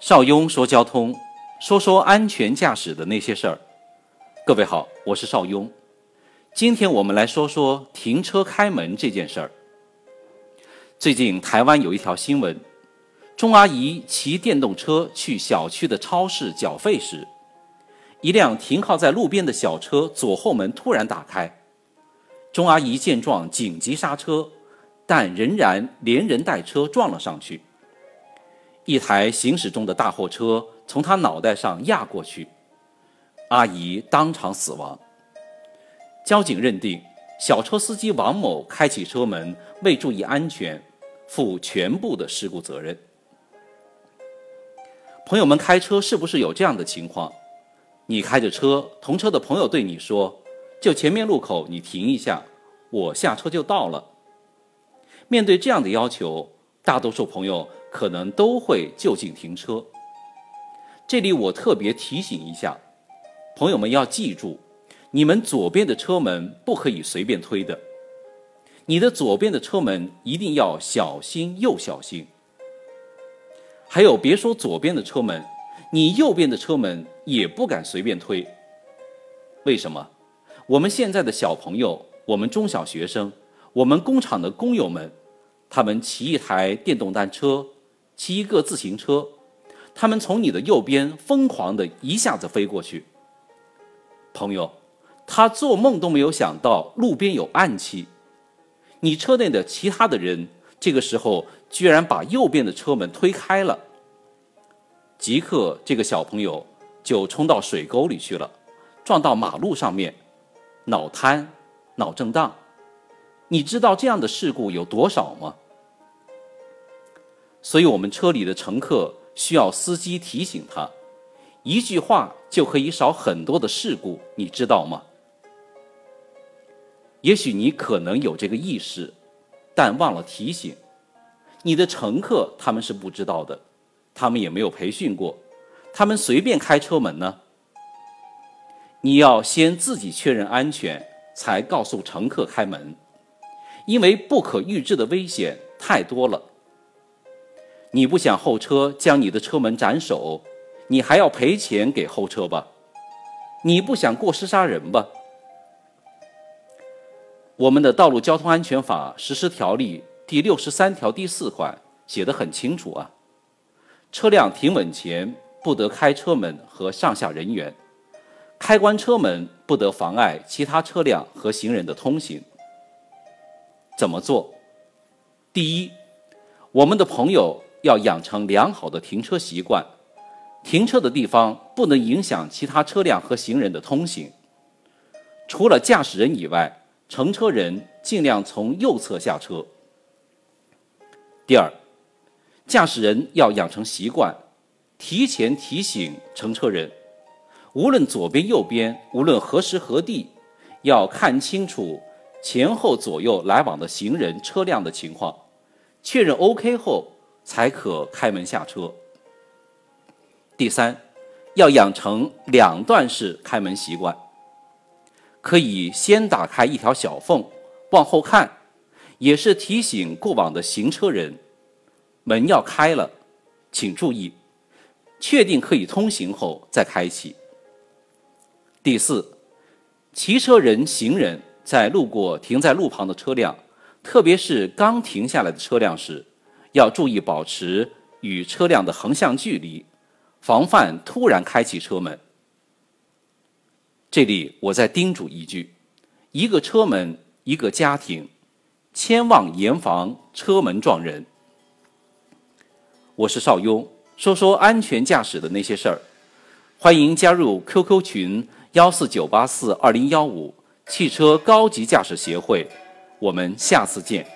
邵雍说交通，说说安全驾驶的那些事儿。各位好，我是邵雍。今天我们来说说停车开门这件事儿。最近台湾有一条新闻：钟阿姨骑电动车去小区的超市缴费时，一辆停靠在路边的小车左后门突然打开，钟阿姨见状紧急刹车，但仍然连人带车撞了上去。一台行驶中的大货车从他脑袋上压过去，阿姨当场死亡。交警认定小车司机王某开启车门未注意安全，负全部的事故责任。朋友们开车是不是有这样的情况？你开着车，同车的朋友对你说：“就前面路口，你停一下，我下车就到了。”面对这样的要求，大多数朋友。可能都会就近停车。这里我特别提醒一下，朋友们要记住，你们左边的车门不可以随便推的。你的左边的车门一定要小心又小心。还有，别说左边的车门，你右边的车门也不敢随便推。为什么？我们现在的小朋友，我们中小学生，我们工厂的工友们，他们骑一台电动单车。骑一个自行车，他们从你的右边疯狂的一下子飞过去。朋友，他做梦都没有想到路边有暗器，你车内的其他的人这个时候居然把右边的车门推开了，即刻这个小朋友就冲到水沟里去了，撞到马路上面，脑瘫、脑震荡。你知道这样的事故有多少吗？所以，我们车里的乘客需要司机提醒他，一句话就可以少很多的事故，你知道吗？也许你可能有这个意识，但忘了提醒你的乘客，他们是不知道的，他们也没有培训过，他们随便开车门呢。你要先自己确认安全，才告诉乘客开门，因为不可预知的危险太多了。你不想后车将你的车门斩首，你还要赔钱给后车吧？你不想过失杀人吧？我们的《道路交通安全法实施条例》第六十三条第四款写得很清楚啊，车辆停稳前不得开车门和上下人员，开关车门不得妨碍其他车辆和行人的通行。怎么做？第一，我们的朋友。要养成良好的停车习惯，停车的地方不能影响其他车辆和行人的通行。除了驾驶人以外，乘车人尽量从右侧下车。第二，驾驶人要养成习惯，提前提醒乘车人，无论左边右边，无论何时何地，要看清楚前后左右来往的行人车辆的情况，确认 OK 后。才可开门下车。第三，要养成两段式开门习惯，可以先打开一条小缝，往后看，也是提醒过往的行车人，门要开了，请注意，确定可以通行后再开启。第四，骑车人、行人在路过停在路旁的车辆，特别是刚停下来的车辆时。要注意保持与车辆的横向距离，防范突然开启车门。这里我再叮嘱一句：一个车门，一个家庭，千万严防车门撞人。我是邵雍，说说安全驾驶的那些事儿。欢迎加入 QQ 群幺四九八四二零幺五汽车高级驾驶协会，我们下次见。